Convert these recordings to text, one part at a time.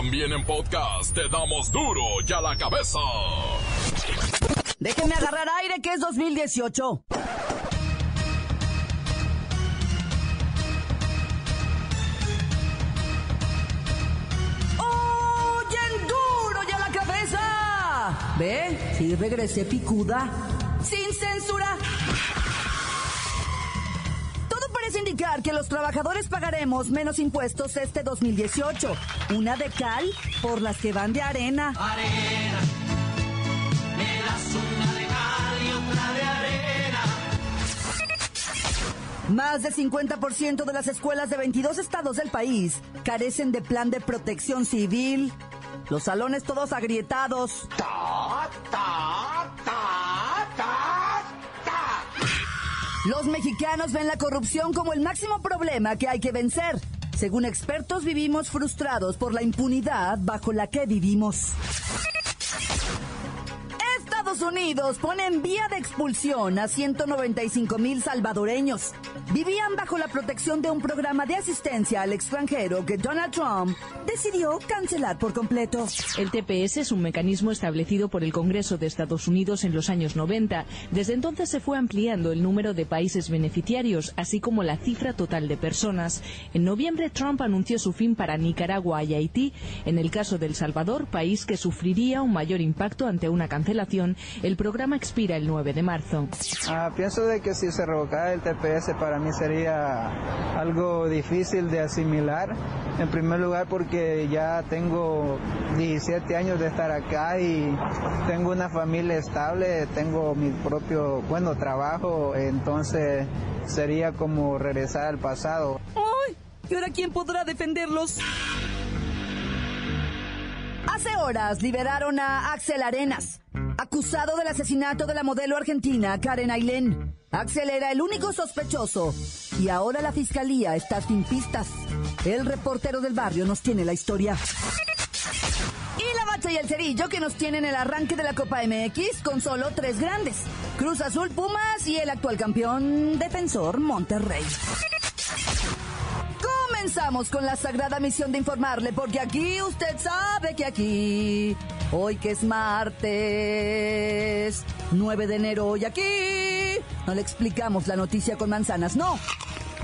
También en podcast te damos duro y a la cabeza. Déjenme agarrar aire que es 2018. ¡Oyen duro y a la cabeza! ¿Ve? Sí, regresé picuda. Sin censura. Indicar que los trabajadores pagaremos menos impuestos este 2018. Una de cal por las que van de arena. arena. Me das una de cal y otra de arena. Más del 50% de las escuelas de 22 estados del país carecen de plan de protección civil. Los salones todos agrietados. Los mexicanos ven la corrupción como el máximo problema que hay que vencer. Según expertos, vivimos frustrados por la impunidad bajo la que vivimos. Unidos pone en vía de expulsión a 195 mil salvadoreños. Vivían bajo la protección de un programa de asistencia al extranjero que Donald Trump decidió cancelar por completo. El TPS es un mecanismo establecido por el Congreso de Estados Unidos en los años 90. Desde entonces se fue ampliando el número de países beneficiarios, así como la cifra total de personas. En noviembre, Trump anunció su fin para Nicaragua y Haití. En el caso de El Salvador, país que sufriría un mayor impacto ante una cancelación, el programa expira el 9 de marzo. Ah, pienso de que si se revocara el TPS para mí sería algo difícil de asimilar. En primer lugar porque ya tengo 17 años de estar acá y tengo una familia estable, tengo mi propio, bueno, trabajo, entonces sería como regresar al pasado. ¡Ay! ¿Y ahora quién podrá defenderlos? Hace horas liberaron a Axel Arenas, acusado del asesinato de la modelo argentina Karen Ailén. Axel era el único sospechoso y ahora la fiscalía está sin pistas. El reportero del barrio nos tiene la historia. Y la bacha y el cerillo que nos tienen el arranque de la Copa MX con solo tres grandes. Cruz Azul, Pumas y el actual campeón defensor Monterrey. Comenzamos con la sagrada misión de informarle, porque aquí usted sabe que aquí, hoy que es martes, 9 de enero, y aquí no le explicamos la noticia con manzanas, no.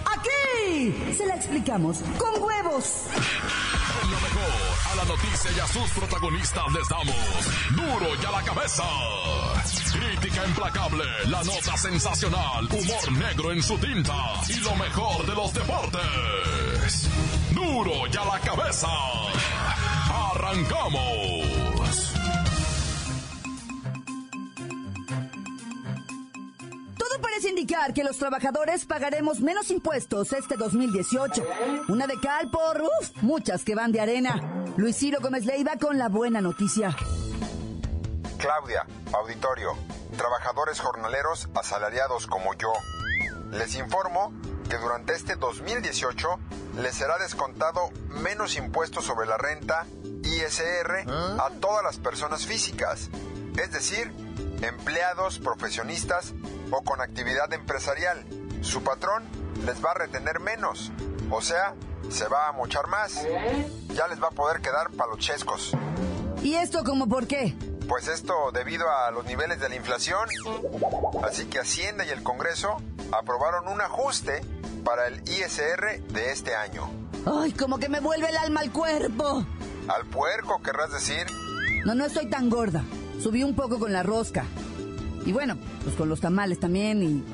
Aquí se la explicamos con huevos. Y a sus protagonistas les damos duro y a la cabeza. Crítica implacable, la nota sensacional, humor negro en su tinta y lo mejor de los deportes. Duro y a la cabeza. Arrancamos. Todo parece indicar que los trabajadores pagaremos menos impuestos este 2018. Una de cal por, uff, muchas que van de arena. Luis Ciro Gómez Leiva con la buena noticia. Claudia, auditorio, trabajadores jornaleros asalariados como yo. Les informo que durante este 2018 les será descontado menos impuestos sobre la renta, ISR, a todas las personas físicas, es decir, empleados, profesionistas o con actividad empresarial. Su patrón les va a retener menos, o sea, se va a mochar más. Ya les va a poder quedar palochescos. ¿Y esto como por qué? Pues esto debido a los niveles de la inflación. Así que Hacienda y el Congreso aprobaron un ajuste para el ISR de este año. Ay, como que me vuelve el alma al cuerpo. Al puerco, querrás decir. No, no estoy tan gorda. Subí un poco con la rosca. Y bueno, pues con los tamales también y...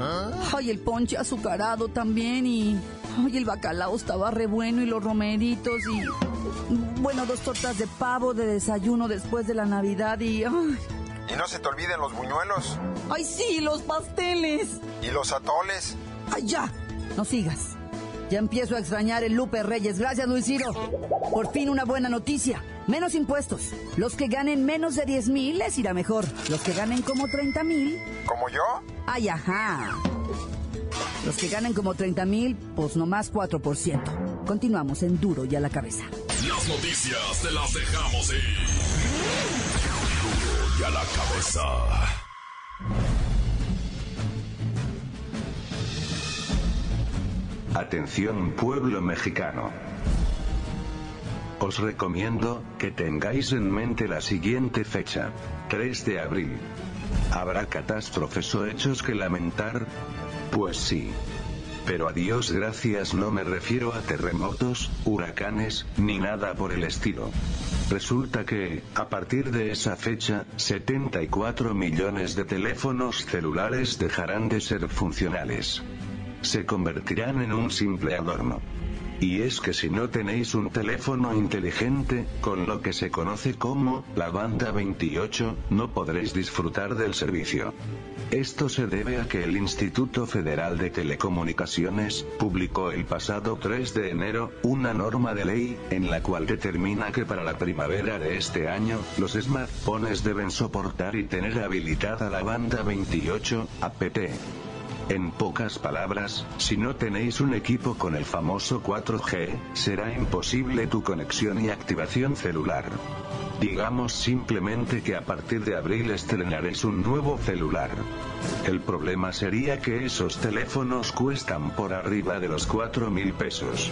Ay, el ponche azucarado también y... Ay, el bacalao estaba re bueno y los romeritos y... Bueno, dos tortas de pavo de desayuno después de la Navidad y... Ay, Y no se te olviden los buñuelos ay sí, los pasteles. y los atoles. Ay, ya, no sigas. Ya empiezo a extrañar el Lupe Reyes. Gracias, Luis Ciro. Por fin una buena noticia. Menos impuestos. Los que ganen menos de 10 mil les irá mejor. Los que ganen como 30 mil, ¿Como yo? ay, ajá. Los que ganen como 30 mil, pues nomás 4%. Continuamos en duro y a la cabeza. Las noticias te las dejamos ir. Duro y a la cabeza. Atención pueblo mexicano. os recomiendo que tengáis en mente la siguiente fecha. 3 de abril. ¿Habrá catástrofes o hechos que lamentar? Pues sí. Pero a Dios gracias no me refiero a terremotos, huracanes, ni nada por el estilo. Resulta que, a partir de esa fecha, 74 millones de teléfonos celulares dejarán de ser funcionales. Se convertirán en un simple adorno. Y es que si no tenéis un teléfono inteligente, con lo que se conoce como la banda 28, no podréis disfrutar del servicio. Esto se debe a que el Instituto Federal de Telecomunicaciones publicó el pasado 3 de enero una norma de ley en la cual determina que para la primavera de este año los smartphones deben soportar y tener habilitada la banda 28 APT. En pocas palabras, si no tenéis un equipo con el famoso 4G, será imposible tu conexión y activación celular. Digamos simplemente que a partir de abril estrenaréis un nuevo celular. El problema sería que esos teléfonos cuestan por arriba de los 4 mil pesos.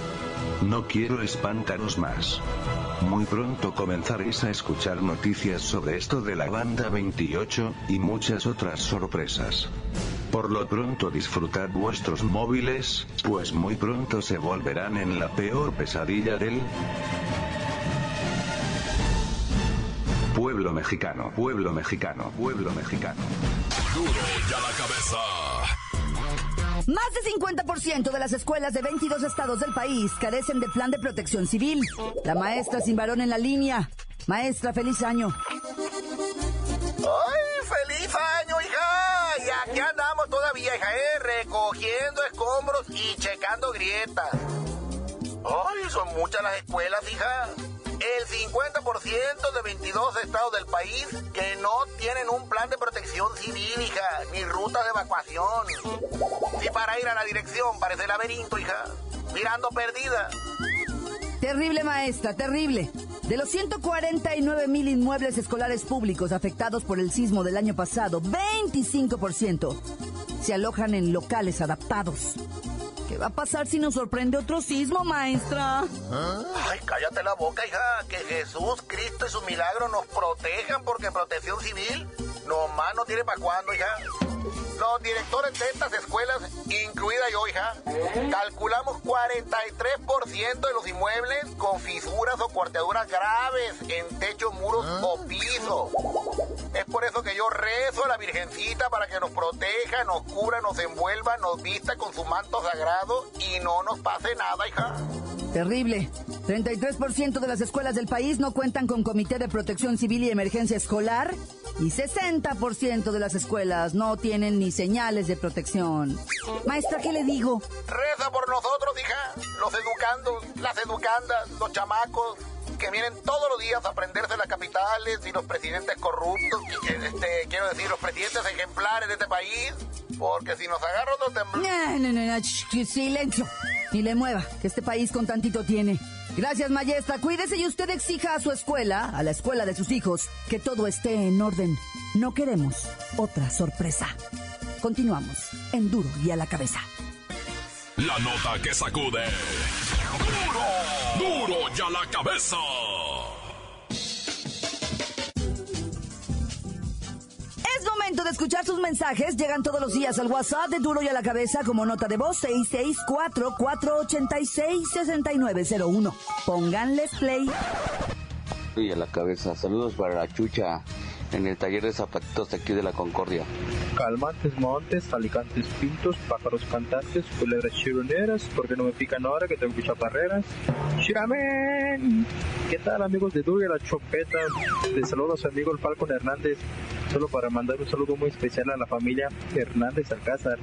No quiero espantaros más. Muy pronto comenzaréis a escuchar noticias sobre esto de la banda 28, y muchas otras sorpresas. Por lo pronto disfrutad vuestros móviles, pues muy pronto se volverán en la peor pesadilla del pueblo mexicano, pueblo mexicano, pueblo mexicano. Duro ya la cabeza. Más de 50% de las escuelas de 22 estados del país carecen de plan de protección civil. La maestra sin varón en la línea. Maestra, feliz año. ¡Ay, feliz año, hija! Y aquí andamos todavía, hija, eh, recogiendo escombros y checando grietas. ¡Ay, son muchas las escuelas, hija! El 50% de 22 estados del país que no tienen un plan de protección civil, hija, ni ruta de evacuación. Y para ir a la dirección parece laberinto, hija, mirando perdida. Terrible, maestra, terrible. De los 149 mil inmuebles escolares públicos afectados por el sismo del año pasado, 25% se alojan en locales adaptados. ¿Qué va a pasar si nos sorprende otro sismo, maestra? Ay, cállate la boca, hija. Que Jesús, Cristo y su milagro nos protejan porque protección civil nomás no tiene para cuándo, hija. Los directores de estas escuelas, incluida yo, hija, calculamos 43% de los inmuebles con fisuras o cuarteaduras graves en techos, muros o piso. Es por eso que yo rezo a la Virgencita para que nos proteja, nos cubra, nos envuelva, nos vista con su manto sagrado y no nos pase nada, hija. Terrible. 33% de las escuelas del país no cuentan con comité de protección civil y emergencia escolar y 60% de las escuelas no tienen ni señales de protección. Maestra, ¿qué le digo? Reza por nosotros, hija. Los educandos, las educandas, los chamacos que vienen todos los días a aprenderse las capitales y los presidentes corruptos, y, este, quiero decir, los presidentes ejemplares de este país, porque si nos agarra otro temblor... No, no, no, no, sh- silencio. Ni le mueva, que este país con tantito tiene. Gracias, maestra. Cuídese y usted exija a su escuela, a la escuela de sus hijos, que todo esté en orden. No queremos otra sorpresa. Continuamos en Duro y a la cabeza. La nota que sacude. ¡Duro! ¡Duro ya la cabeza! Es momento de escuchar sus mensajes. Llegan todos los días al WhatsApp de Duro y a la cabeza como nota de voz 664-486-6901. Pónganles play. y a la cabeza. Saludos para la chucha en el taller de zapatitos de aquí de la Concordia. Calmantes montes, alicantes pintos, pájaros cantantes, culebras chironeras, porque no me pican ahora que tengo chaparreras. ¡Chiramen! ¿Qué tal amigos de Duro y a la Chopeta? Les saludo a su amigo el Falcon Hernández, solo para mandar un saludo muy especial a la familia Hernández Alcázar,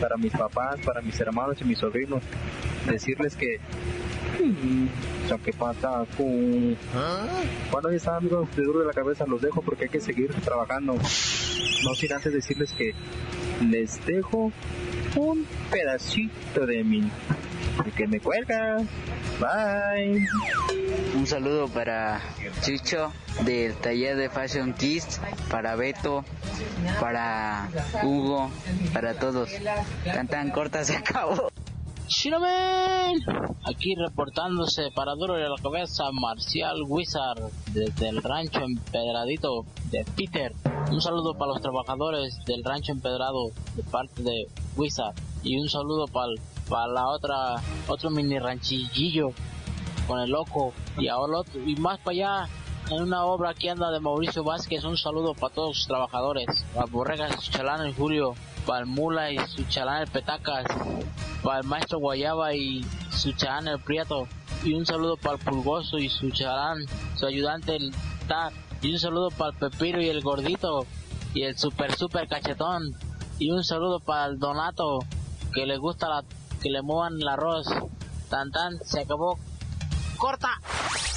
para mis papás, para mis hermanos y mis sobrinos. Decirles que... mm, ¿Qué pasa? Cu- Bueno, ya está, amigos de Duro de la Cabeza, los dejo porque hay que seguir trabajando. No sin antes decirles que les dejo un pedacito de mí. Que me cuelga. Bye. Un saludo para Chicho del taller de Fashion Kids, para Beto, para Hugo, para todos. Tan tan corta se acabó. ¡Shiramen! Aquí reportándose para Duro y a la Cabeza, Marcial Wizard, desde el rancho empedradito de Peter. Un saludo para los trabajadores del rancho empedrado de parte de Wizard. Y un saludo para para la otra, otro mini ranchillillo con el loco. Y ahora otro, y más para allá, en una obra que anda de Mauricio Vázquez. Un saludo para todos los trabajadores. Para Borregas y chalán el Julio. Para el Mula y su chalán el Petacas. Para el Maestro Guayaba y su chalán el Prieto. Y un saludo para el Pulgoso y su chalán, su ayudante el Tar. Y un saludo para el Pepiro y el Gordito. Y el Super Super Cachetón. Y un saludo para el Donato que le gusta la, que le muevan el arroz. Tan tan, se acabó. Corta.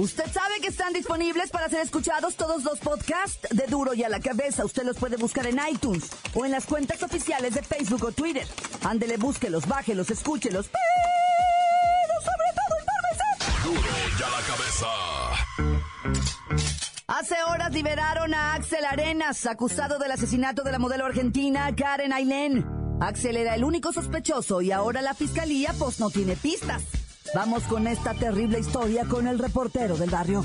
Usted sabe que están disponibles para ser escuchados todos los podcasts de Duro y a la Cabeza. Usted los puede buscar en iTunes o en las cuentas oficiales de Facebook o Twitter. Ándele, búsquelos, bájelos, escúchelos. Pero sobre todo, infórmese. Duro y a la cabeza. Hace horas liberaron a Axel Arenas, acusado del asesinato de la modelo argentina Karen Ailén. Axel era el único sospechoso y ahora la fiscalía pues no tiene pistas. Vamos con esta terrible historia con el reportero del barrio.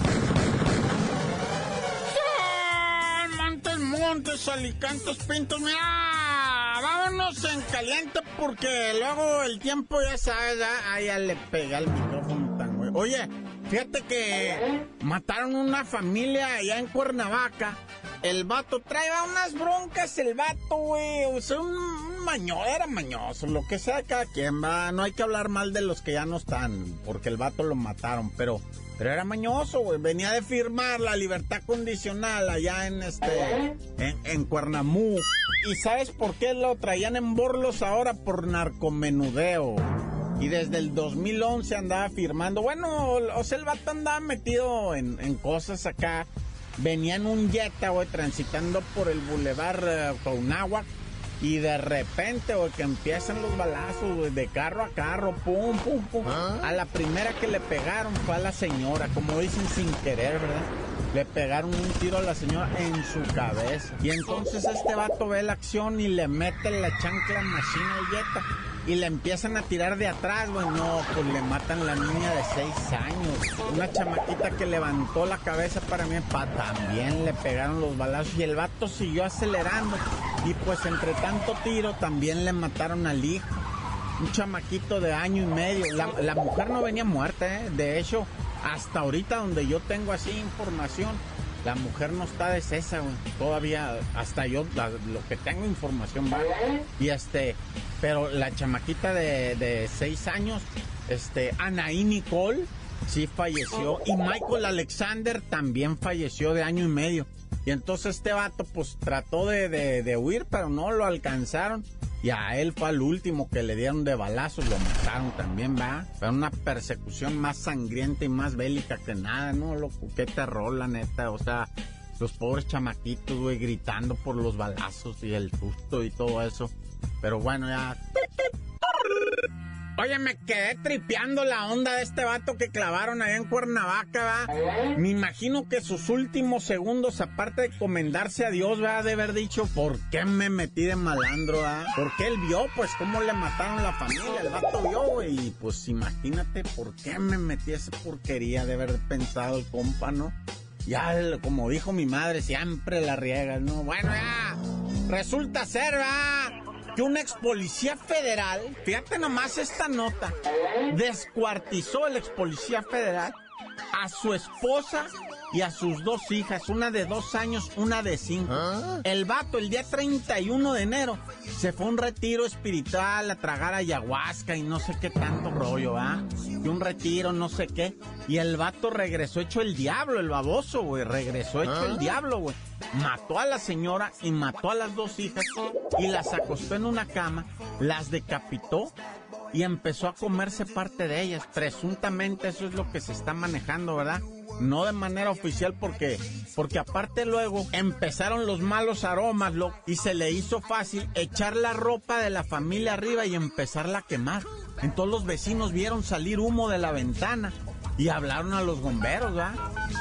Montes, montes, alicantes, pintos, mira, vámonos en caliente porque luego el tiempo ya sabes, ya, ah, ya le pega el micrófono tan güey. Oye, fíjate que mataron una familia allá en Cuernavaca. El vato traía unas broncas, el vato, güey, un, un era mañoso, lo que sea cada quien, va, no hay que hablar mal de los que ya no están, porque el vato lo mataron, pero... Pero era mañoso, güey. Venía de firmar la libertad condicional allá en este. En, en. ¿Y sabes por qué lo traían en borlos ahora? Por narcomenudeo. Y desde el 2011 andaba firmando. Bueno, o sea, el vato andaba metido en, en cosas acá. Venía en un Jetta, güey, transitando por el bulevar uh, Counáhuac. Y de repente, güey, que empiezan los balazos, güey, de carro a carro, pum, pum, pum. A la primera que le pegaron fue a la señora, como dicen sin querer, ¿verdad? Le pegaron un tiro a la señora en su cabeza. Y entonces este vato ve la acción y le mete la chancla machina al Jetta. Y le empiezan a tirar de atrás, güey. No, pues le matan la niña de seis años. Una chamaquita que levantó la cabeza para mí, también le pegaron los balazos. Y el vato siguió acelerando. Y pues entre tanto tiro también le mataron al hijo. Un chamaquito de año y medio. La, la mujer no venía muerta, ¿eh? De hecho, hasta ahorita donde yo tengo así información, la mujer no está de cesa, güey. Todavía, hasta yo, la- lo que tengo información, va. Y este, pero la chamaquita de, seis años, este, Anaí Nicole, sí falleció. Y Michael Alexander también falleció de año y medio. Y entonces este vato, pues, trató de, de- de huir, pero no lo alcanzaron. Y a él fue al último que le dieron de balazos, lo mataron también, va. Fue una persecución más sangrienta y más bélica que nada, ¿no? Loco, qué terror, la neta. O sea, los pobres chamaquitos, güey, gritando por los balazos y el susto y todo eso. Pero bueno, ya. Oye, me quedé tripeando la onda de este vato que clavaron allá en Cuernavaca, ¿va? Me imagino que sus últimos segundos, aparte de comendarse a Dios, va de haber dicho, ¿por qué me metí de malandro, va? Porque él vio, pues, cómo le mataron la familia, el vato vio, güey, y pues imagínate por qué me metí esa porquería de haber pensado el compa, ¿no? Ya, como dijo mi madre, siempre la riegas, ¿no? Bueno, ya, resulta ser, va, que un ex policía federal, fíjate nomás esta nota, descuartizó el ex policía federal a su esposa y a sus dos hijas, una de dos años, una de cinco. El vato, el día 31 de enero, se fue a un retiro espiritual a tragar ayahuasca y no sé qué tanto rollo, ¿va? Y un retiro, no sé qué. Y el vato regresó hecho el diablo, el baboso, güey. Regresó hecho el diablo, güey. Mató a la señora y mató a las dos hijas y las acostó en una cama, las decapitó y empezó a comerse parte de ellas. Presuntamente eso es lo que se está manejando, ¿verdad? No de manera oficial porque, porque aparte luego empezaron los malos aromas, y se le hizo fácil echar la ropa de la familia arriba y empezarla a quemar. Entonces los vecinos vieron salir humo de la ventana y hablaron a los bomberos, ¿verdad?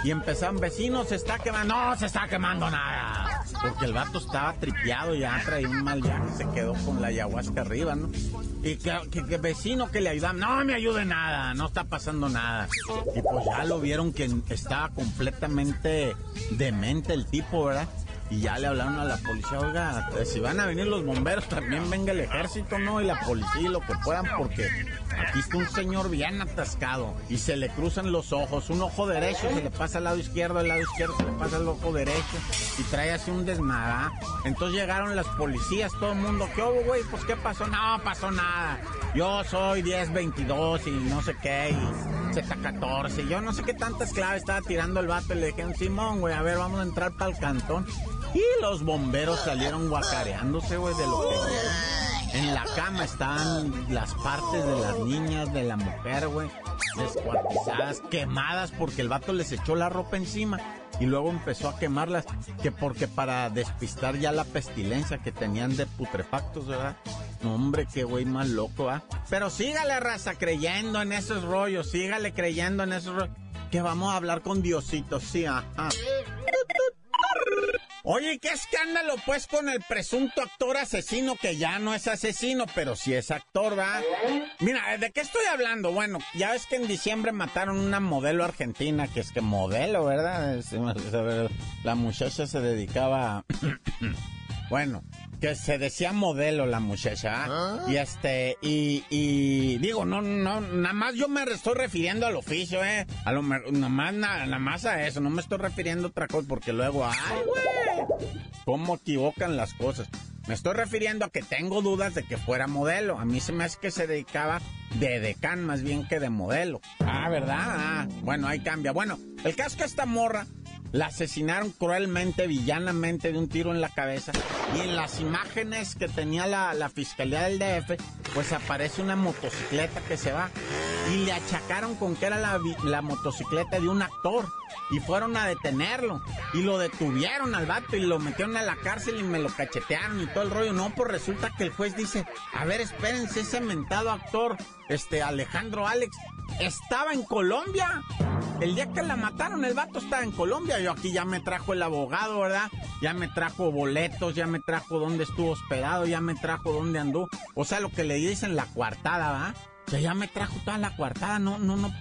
Y empezaron, vecinos, se está quemando. No, se está quemando nada. Porque el vato estaba tripeado, ya traía un mal viaje, se quedó con la ayahuasca arriba, ¿no? Y que, que, que vecino que le ayudan, no me ayude nada, no está pasando nada. Y pues ya lo vieron que estaba completamente demente el tipo, ¿verdad? Y ya le hablaron a la policía, oiga, si van a venir los bomberos, también venga el ejército, ¿no? Y la policía y lo que puedan, porque aquí está un señor bien atascado y se le cruzan los ojos, un ojo derecho se le pasa al lado izquierdo, al lado izquierdo se le pasa al ojo derecho y trae así un desmadá. Entonces llegaron las policías, todo el mundo, ¿qué hubo, güey? Pues ¿qué pasó? No, pasó nada. Yo soy 1022 y no sé qué, y Z14, yo no sé qué tantas claves estaba tirando el vato y le dije, Simón, güey, a ver, vamos a entrar para el cantón. Y los bomberos salieron guacareándose, güey, de lo que. En la cama estaban las partes de las niñas, de la mujer, güey, descuartizadas, quemadas porque el vato les echó la ropa encima y luego empezó a quemarlas, que porque para despistar ya la pestilencia que tenían de putrefactos, ¿verdad? No, hombre, qué güey más loco, ¿ah? Pero sígale, raza, creyendo en esos rollos, sígale creyendo en esos rollos. Que vamos a hablar con Diosito, sí, ajá. Oye, ¿qué escándalo pues con el presunto actor asesino que ya no es asesino, pero sí es actor, va? Mira, ¿de qué estoy hablando? Bueno, ya ves que en diciembre mataron una modelo argentina, que es que modelo, ¿verdad? La muchacha se dedicaba. Bueno, que se decía modelo la muchacha. ¿ah? Y este, y, y digo, no, no, nada más yo me estoy refiriendo al oficio, eh. A lo nada más, na- nada más a eso, no me estoy refiriendo a otra cosa, porque luego, ay, güey, cómo equivocan las cosas. Me estoy refiriendo a que tengo dudas de que fuera modelo. A mí se me hace que se dedicaba de decán más bien que de modelo. Ah, ¿verdad? Ah, bueno, ahí cambia. Bueno, el caso que esta morra la asesinaron cruelmente, villanamente de un tiro en la cabeza. Y en las imágenes que tenía la, la fiscalía del DF, pues aparece una motocicleta que se va. Y le achacaron con que era la, la motocicleta de un actor. Y fueron a detenerlo. Y lo detuvieron al vato y lo metieron a la cárcel y me lo cachetearon y todo el rollo. No, pues resulta que el juez dice, a ver, espérense, ese mentado actor, este Alejandro Alex, estaba en Colombia. El día que la mataron, el vato estaba en Colombia. Yo aquí ya me trajo el abogado, ¿verdad? Ya me trajo boletos, ya me trajo dónde estuvo hospedado, ya me trajo dónde andó. O sea, lo que le dicen la coartada, ¿va? O sea, ya me trajo toda la coartada. No, no, no.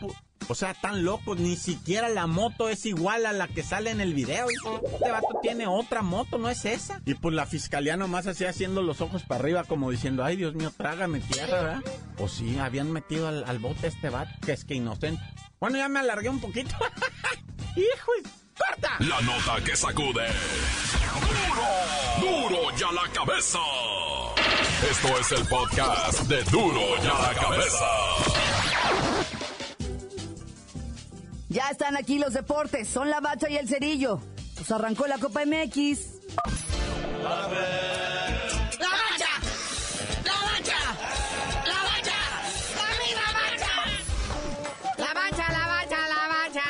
O sea, tan locos, ni siquiera la moto es igual a la que sale en el video. Este vato tiene otra moto, no es esa. Y pues la fiscalía nomás así haciendo los ojos para arriba, como diciendo, ay Dios mío, trágame tierra, ¿verdad? O sí, habían metido al, al bote a este vato, que es que inocente. Bueno, ya me alargué un poquito. ¡Hijo! de- ¡Corta! La nota que sacude. ¡Duro! ¡Duro ya la cabeza! Esto es el podcast de Duro ya la cabeza. Ya están aquí los deportes, son la bacha y el cerillo. Pues arrancó la Copa MX. ¡La bacha! ¡La bacha! ¡La bacha! ¡La bacha! La bacha, la bacha, la bacha.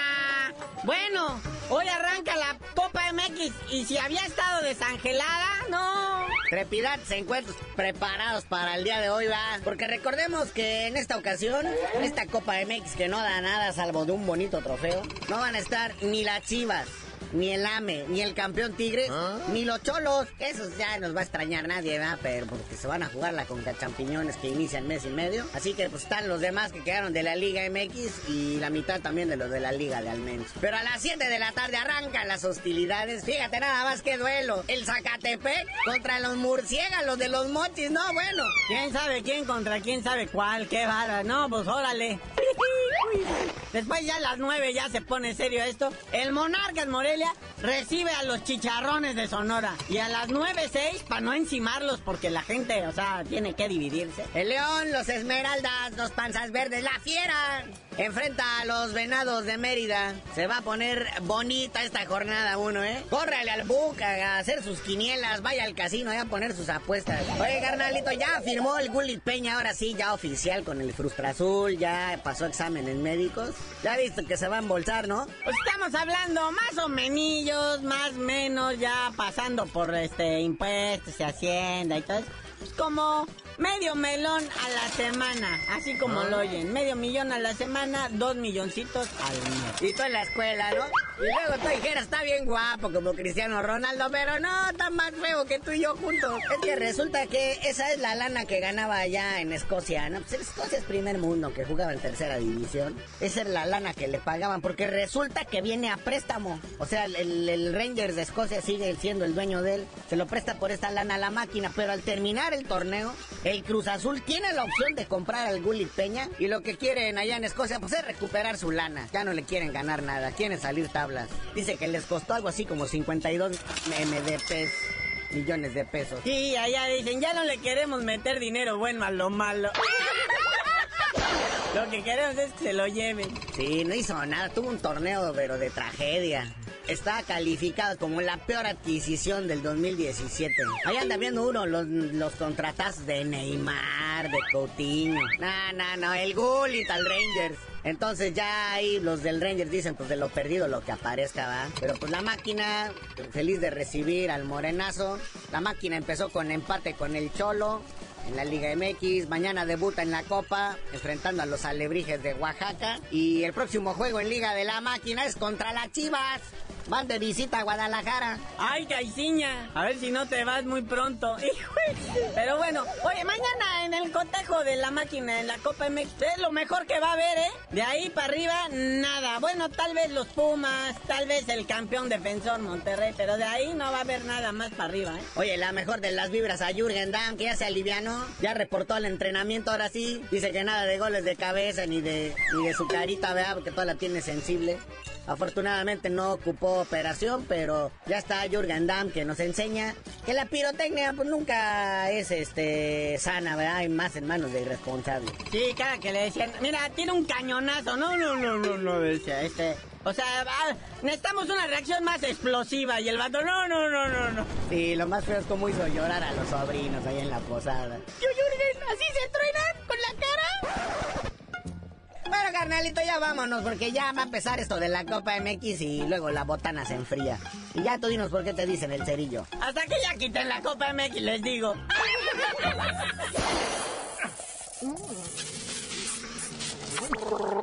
Bueno, hoy arranca la Copa MX y si había estado desangelada, no. Trepidantes encuentros preparados para el día de hoy, va. Porque recordemos que en esta ocasión, esta Copa MX que no da nada salvo de un bonito trofeo, no van a estar ni las chivas. Ni el AME, ni el campeón Tigres, ni los cholos. Esos ya nos va a extrañar nadie, ¿verdad? Pero porque se van a jugar la contra champiñones que inician mes y medio. Así que pues están los demás que quedaron de la Liga MX y la mitad también de los de la Liga de Almenso. Pero a las 7 de la tarde arrancan las hostilidades. Fíjate nada más que duelo. El Zacatepec contra los murciélagos de los mochis. No, bueno. ¿Quién sabe quién contra quién sabe cuál? Qué vara. No, pues órale. Después ya a las 9 ya se pone serio esto. El Monarcas Morelia recibe a los chicharrones de Sonora. Y a las 9.06, para no encimarlos, porque la gente, o sea, tiene que dividirse. El León, los Esmeraldas, los Panzas Verdes, la Fiera. Enfrenta a los Venados de Mérida. Se va a poner bonita esta jornada uno, ¿eh? Córrale al Buca a hacer sus quinielas, vaya al casino a poner sus apuestas. Oye, carnalito, ya firmó el Gullit Peña, ahora sí, ya oficial con el Frustra Azul, ya pasó exámenes médicos. Ya visto que se va a embolsar, ¿no? Pues estamos hablando más o menos, más menos, ya pasando por este impuestos y hacienda y todo eso. Pues como medio melón a la semana, así como Ah. lo oyen. Medio millón a la semana, dos milloncitos al mes. Y tú en la escuela, ¿no? Y luego tú dijeras, está bien guapo como Cristiano Ronaldo, pero no, está más feo que tú y yo juntos. Es que resulta que esa es la lana que ganaba allá en Escocia, ¿no? Pues Escocia es primer mundo, que jugaba en tercera división. Esa es la lana que le pagaban, porque resulta que viene a préstamo. O sea, el, el Rangers de Escocia sigue siendo el dueño de él. Se lo presta por esta lana a la máquina, pero al terminar el torneo, el Cruz Azul tiene la opción de comprar al Gullit Peña y lo que quieren allá en Escocia pues es recuperar su lana. Ya no le quieren ganar nada, quieren salir tablas. Dice que les costó algo así como 52 MDPs. Millones de pesos. Sí, allá dicen, ya no le queremos meter dinero bueno a lo malo. Lo que queremos es que se lo lleven. Sí, no hizo nada. Tuvo un torneo, pero de tragedia. Está calificado como la peor adquisición del 2017. Ahí anda viendo uno los, los contratazos de Neymar, de Coutinho. No, no, no, el Gullit al Rangers. Entonces ya ahí los del Rangers dicen, pues de lo perdido lo que aparezca, va. Pero pues la máquina, feliz de recibir al morenazo. La máquina empezó con empate con el Cholo en la Liga MX. Mañana debuta en la Copa, enfrentando a los Alebrijes de Oaxaca. Y el próximo juego en Liga de la Máquina es contra las Chivas. Van de visita a Guadalajara. Ay, Caiciña. A ver si no te vas muy pronto. Pero bueno, oye, mañana en el cotejo de la máquina en la Copa MX es lo mejor que va a haber, ¿eh? De ahí para arriba, nada. Bueno, tal vez los Pumas, tal vez el campeón defensor Monterrey, pero de ahí no va a haber nada más para arriba, ¿eh? Oye, la mejor de las vibras a Jürgen Damm, que ya se alivianó, ya reportó al entrenamiento, ahora sí. Dice que nada de goles de cabeza ni de, ni de su carita, ¿verdad? Porque toda la tiene sensible. Afortunadamente no ocupó operación, pero ya está Jürgen Damm que nos enseña que la pirotecnia pues nunca es este sana, ¿verdad? Y más en manos de irresponsables. Sí, cada que le decían, mira, tiene un cañonazo. No, no, no, no, no, decía este. O sea, necesitamos una reacción más explosiva. Y el vato, no, no, no, no, no. Sí, lo más feo es cómo hizo llorar a los sobrinos ahí en la posada. Yo, Jürgen, así se truenan carnalito, ya vámonos, porque ya va a empezar esto de la Copa MX y luego la botana se enfría. Y ya tú dinos por qué te dicen el cerillo. Hasta que ya quiten la Copa MX, les digo.